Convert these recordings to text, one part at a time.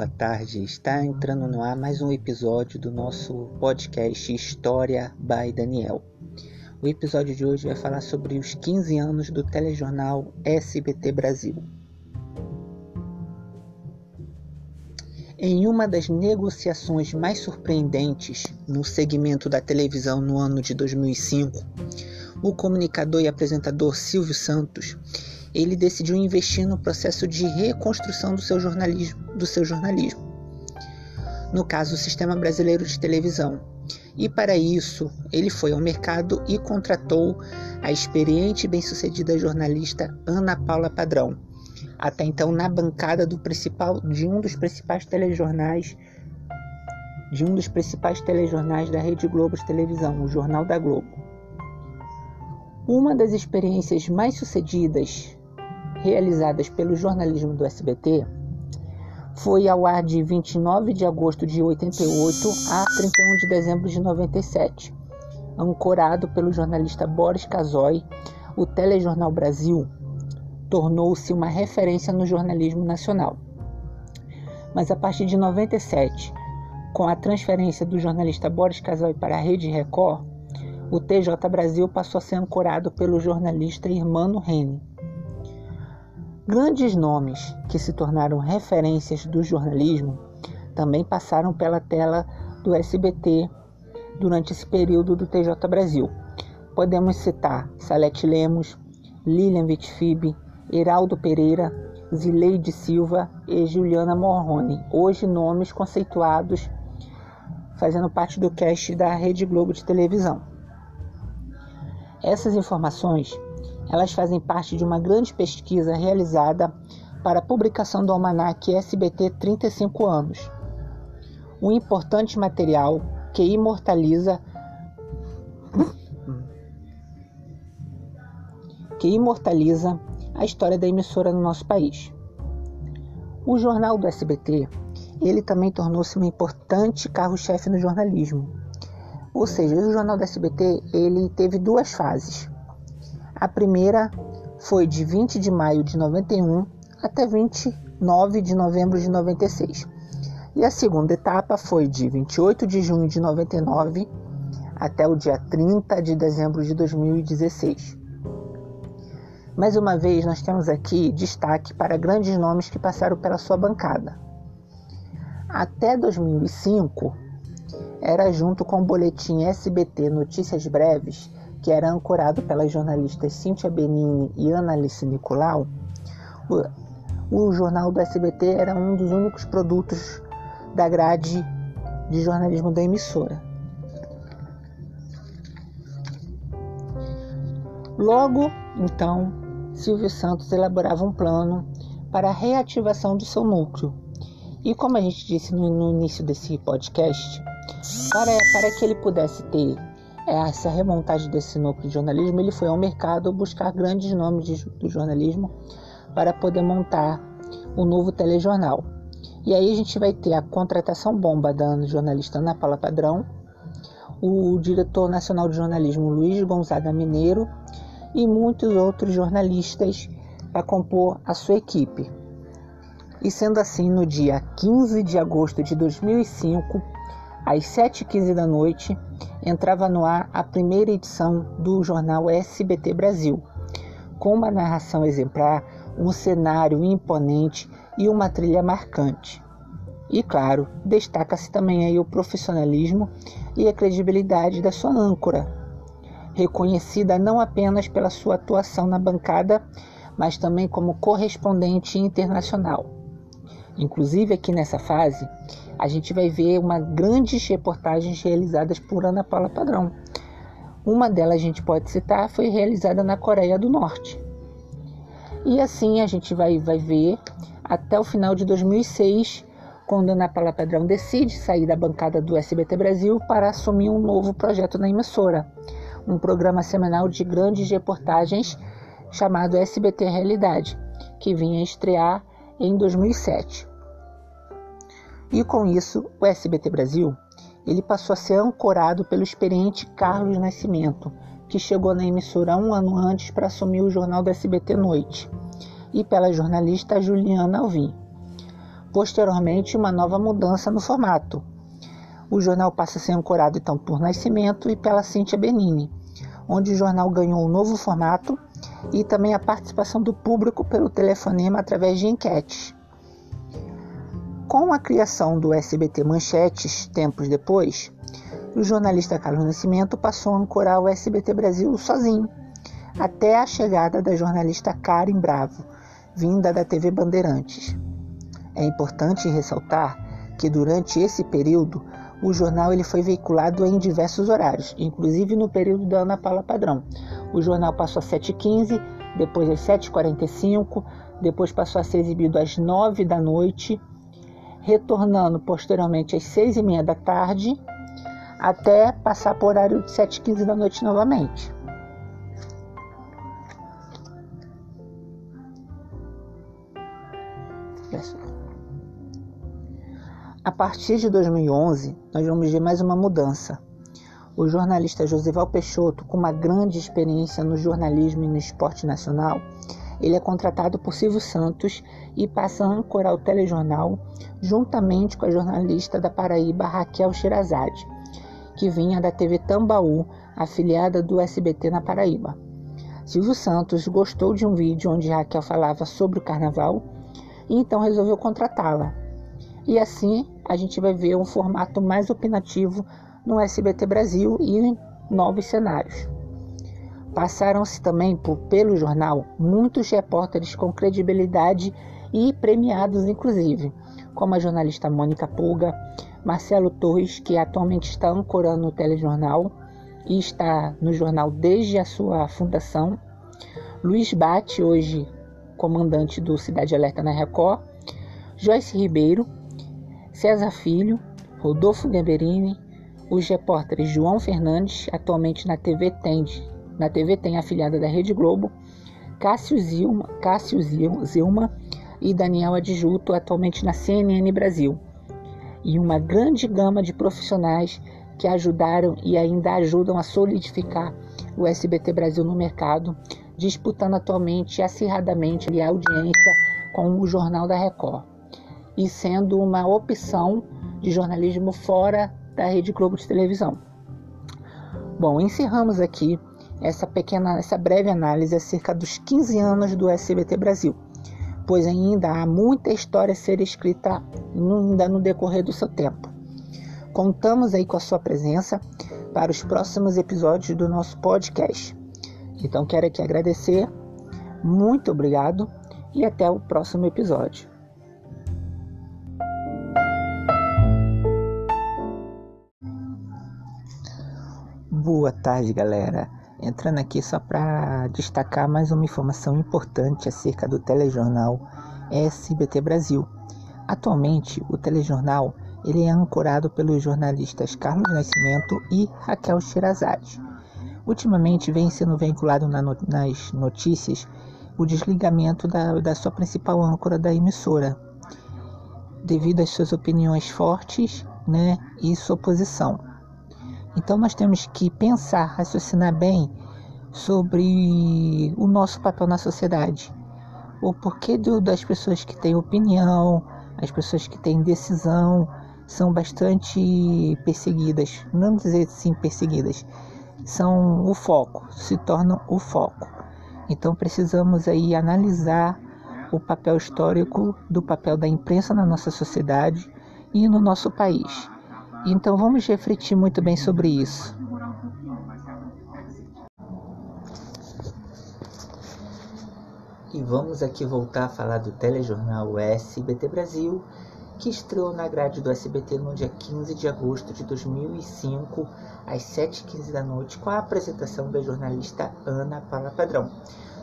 boa tarde. Está entrando no ar mais um episódio do nosso podcast História by Daniel. O episódio de hoje vai falar sobre os 15 anos do telejornal SBT Brasil. Em uma das negociações mais surpreendentes no segmento da televisão no ano de 2005, o comunicador e apresentador Silvio Santos ele decidiu investir no processo de reconstrução do seu jornalismo, do seu jornalismo. No caso, o Sistema Brasileiro de Televisão. E para isso, ele foi ao mercado e contratou a experiente e bem-sucedida jornalista Ana Paula Padrão, até então na bancada do principal de um dos principais telejornais de um dos principais telejornais da Rede Globo de televisão, o Jornal da Globo. Uma das experiências mais sucedidas realizadas pelo jornalismo do SBT foi ao ar de 29 de agosto de 88 a 31 de dezembro de 97. Ancorado pelo jornalista Boris Casoy, o Telejornal Brasil tornou-se uma referência no jornalismo nacional. Mas a partir de 97, com a transferência do jornalista Boris Casoy para a Rede Record, o TJ Brasil passou a ser ancorado pelo jornalista Irmano Rene. Grandes nomes que se tornaram referências do jornalismo também passaram pela tela do SBT durante esse período do TJ Brasil. Podemos citar Salete Lemos, Lilian Vitfib, Heraldo Pereira, Zileide Silva e Juliana Morrone, hoje nomes conceituados fazendo parte do cast da Rede Globo de televisão. Essas informações elas fazem parte de uma grande pesquisa realizada para a publicação do Almanac SBT 35 anos. Um importante material que imortaliza que imortaliza a história da emissora no nosso país. O jornal do SBT, ele também tornou-se um importante carro-chefe no jornalismo. Ou seja, o jornal do SBT, ele teve duas fases. A primeira foi de 20 de maio de 91 até 29 de novembro de 96. E a segunda etapa foi de 28 de junho de 99 até o dia 30 de dezembro de 2016. Mais uma vez, nós temos aqui destaque para grandes nomes que passaram pela sua bancada. Até 2005, era junto com o boletim SBT Notícias Breves que era ancorado pelas jornalistas Cíntia Benini e Ana Alice Nicolau, o, o jornal do SBT era um dos únicos produtos da grade de jornalismo da emissora. Logo, então, Silvio Santos elaborava um plano para a reativação do seu núcleo. E como a gente disse no, no início desse podcast, para, para que ele pudesse ter essa remontagem desse núcleo de jornalismo, ele foi ao mercado buscar grandes nomes de, do jornalismo para poder montar o novo telejornal. E aí a gente vai ter a contratação bomba da jornalista Ana Paula Padrão, o diretor nacional de jornalismo Luiz Gonzaga Mineiro e muitos outros jornalistas para compor a sua equipe. E sendo assim, no dia 15 de agosto de 2005, às 7h15 da noite, entrava no ar a primeira edição do jornal SBT Brasil, com uma narração exemplar, um cenário imponente e uma trilha marcante. E claro, destaca-se também aí o profissionalismo e a credibilidade da sua âncora, reconhecida não apenas pela sua atuação na bancada, mas também como correspondente internacional. Inclusive aqui nessa fase, a gente vai ver uma grandes reportagens realizadas por Ana Paula Padrão. Uma delas a gente pode citar foi realizada na Coreia do Norte. E assim a gente vai, vai ver até o final de 2006, quando Ana Paula Padrão decide sair da bancada do SBT Brasil para assumir um novo projeto na emissora, um programa semanal de grandes reportagens chamado SBT Realidade, que vinha estrear em 2007. E com isso, o SBT Brasil ele passou a ser ancorado pelo experiente Carlos Nascimento, que chegou na emissora um ano antes para assumir o jornal do SBT Noite, e pela jornalista Juliana Alvim. Posteriormente, uma nova mudança no formato. O jornal passa a ser ancorado então por Nascimento e pela Cíntia Benini, onde o jornal ganhou um novo formato e também a participação do público pelo telefonema através de enquetes. Com a criação do SBT Manchetes, tempos depois, o jornalista Carlos Nascimento passou a ancorar o SBT Brasil sozinho, até a chegada da jornalista Karen Bravo, vinda da TV Bandeirantes. É importante ressaltar que durante esse período o jornal ele foi veiculado em diversos horários, inclusive no período da Ana Paula Padrão. O jornal passou às 7h15, depois às 7h45, depois passou a ser exibido às 9 da noite, retornando posteriormente às 6h30 da tarde, até passar por horário de 7h15 da noite novamente. A partir de 2011, nós vamos ver mais uma mudança. O jornalista Josival Peixoto, com uma grande experiência no jornalismo e no esporte nacional, ele é contratado por Silvio Santos e passa a ancorar o telejornal juntamente com a jornalista da Paraíba Raquel Shirazade, que vinha da TV Tambaú, afiliada do SBT na Paraíba. Silvio Santos gostou de um vídeo onde Raquel falava sobre o carnaval e então resolveu contratá-la. E assim a gente vai ver um formato mais opinativo no SBT Brasil e em novos cenários. Passaram-se também por, pelo jornal muitos repórteres com credibilidade e premiados, inclusive, como a jornalista Mônica Pulga, Marcelo Torres, que atualmente está ancorando o telejornal e está no jornal desde a sua fundação, Luiz Bate, hoje comandante do Cidade Alerta na Record, Joyce Ribeiro, César Filho, Rodolfo Gamberini, os repórteres João Fernandes, atualmente na TV Tem, na TV Tem afiliada da Rede Globo, Cássio Zilma, Cássio Zilma e Daniel Adjuto, atualmente na CNN Brasil. E uma grande gama de profissionais que ajudaram e ainda ajudam a solidificar o SBT Brasil no mercado, disputando atualmente acirradamente a audiência com o Jornal da Record e sendo uma opção de jornalismo fora da Rede Globo de televisão. Bom, encerramos aqui essa pequena, essa breve análise acerca dos 15 anos do SBT Brasil, pois ainda há muita história a ser escrita ainda no decorrer do seu tempo. Contamos aí com a sua presença para os próximos episódios do nosso podcast. Então quero aqui agradecer, muito obrigado e até o próximo episódio. Boa tarde, galera. Entrando aqui só para destacar mais uma informação importante acerca do telejornal SBT Brasil. Atualmente, o telejornal ele é ancorado pelos jornalistas Carlos Nascimento e Raquel Shirazade. Ultimamente vem sendo vinculado na no, nas notícias o desligamento da, da sua principal âncora da emissora, devido às suas opiniões fortes né, e sua posição. Então nós temos que pensar, raciocinar bem sobre o nosso papel na sociedade. O porquê do, das pessoas que têm opinião, as pessoas que têm decisão, são bastante perseguidas. Não dizer assim perseguidas, são o foco, se tornam o foco. Então precisamos aí analisar o papel histórico do papel da imprensa na nossa sociedade e no nosso país. Então vamos refletir muito bem sobre isso. E vamos aqui voltar a falar do telejornal SBT Brasil, que estreou na grade do SBT no dia 15 de agosto de 2005, às 7h15 da noite, com a apresentação da jornalista Ana Paula Padrão.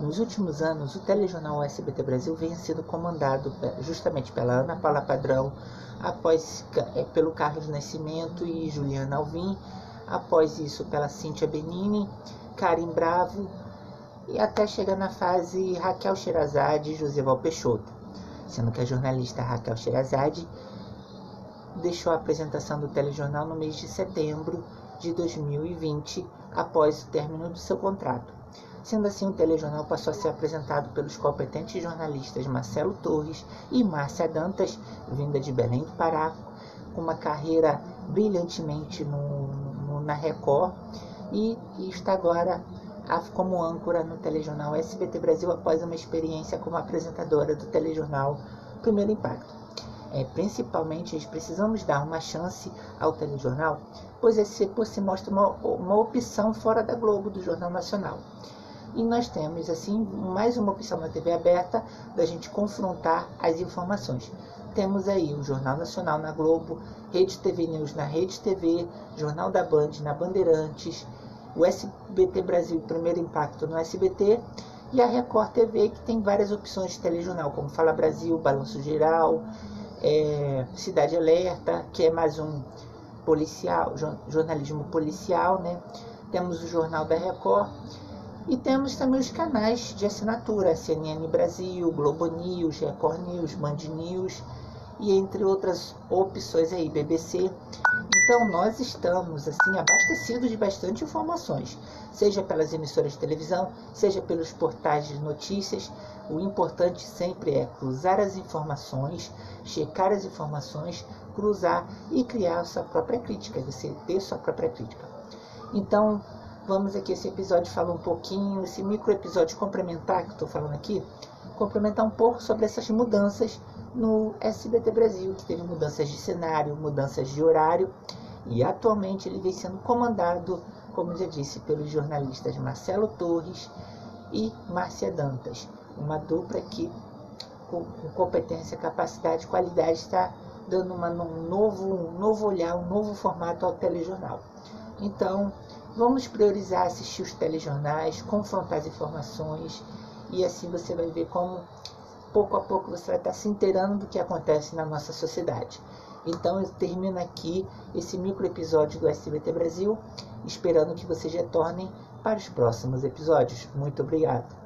Nos últimos anos, o telejornal SBT Brasil vem sendo comandado justamente pela Ana Paula Padrão, após é, pelo Carlos Nascimento e Juliana Alvim, após isso pela Cíntia Benini, Karim Bravo e até chegar na fase Raquel Sherazade e Josival Peixoto, sendo que a jornalista Raquel Sherazade deixou a apresentação do telejornal no mês de setembro de 2020, após o término do seu contrato. Sendo assim, o telejornal passou a ser apresentado pelos competentes jornalistas Marcelo Torres e Márcia Dantas, vinda de Belém do Pará, com uma carreira brilhantemente no, no, na Record e, e está agora como âncora no telejornal SBT Brasil após uma experiência como apresentadora do telejornal Primeiro Impacto. É, principalmente, precisamos dar uma chance ao telejornal, pois esse por se mostra uma, uma opção fora da Globo, do Jornal Nacional. E nós temos, assim, mais uma opção na TV aberta da gente confrontar as informações. Temos aí o Jornal Nacional na Globo, Rede TV News na Rede TV, Jornal da Band na Bandeirantes, o SBT Brasil Primeiro Impacto no SBT e a Record TV, que tem várias opções de telejornal, como Fala Brasil, Balanço Geral, é, Cidade Alerta, que é mais um policial, jornalismo policial, né? Temos o Jornal da Record e temos também os canais de assinatura, CNN Brasil, Globo News, Record News, Band News e entre outras opções aí, BBC. Então nós estamos assim abastecidos de bastante informações, seja pelas emissoras de televisão, seja pelos portais de notícias. O importante sempre é cruzar as informações, checar as informações, cruzar e criar a sua própria crítica, você ter sua própria crítica. Então, vamos aqui esse episódio falar um pouquinho, esse micro episódio complementar que estou falando aqui, complementar um pouco sobre essas mudanças no SBT Brasil, que teve mudanças de cenário, mudanças de horário, e atualmente ele vem sendo comandado, como já disse, pelos jornalistas Marcelo Torres e Márcia Dantas, uma dupla que com, competência, capacidade, qualidade está dando uma, um, novo, um novo olhar, um novo formato ao telejornal. Então, vamos priorizar assistir os telejornais, confrontar as informações e assim você vai ver como pouco a pouco você vai estar se inteirando do que acontece na nossa sociedade. Então eu termino aqui esse micro episódio do SBT Brasil, esperando que vocês retornem para os próximos episódios. Muito obrigado.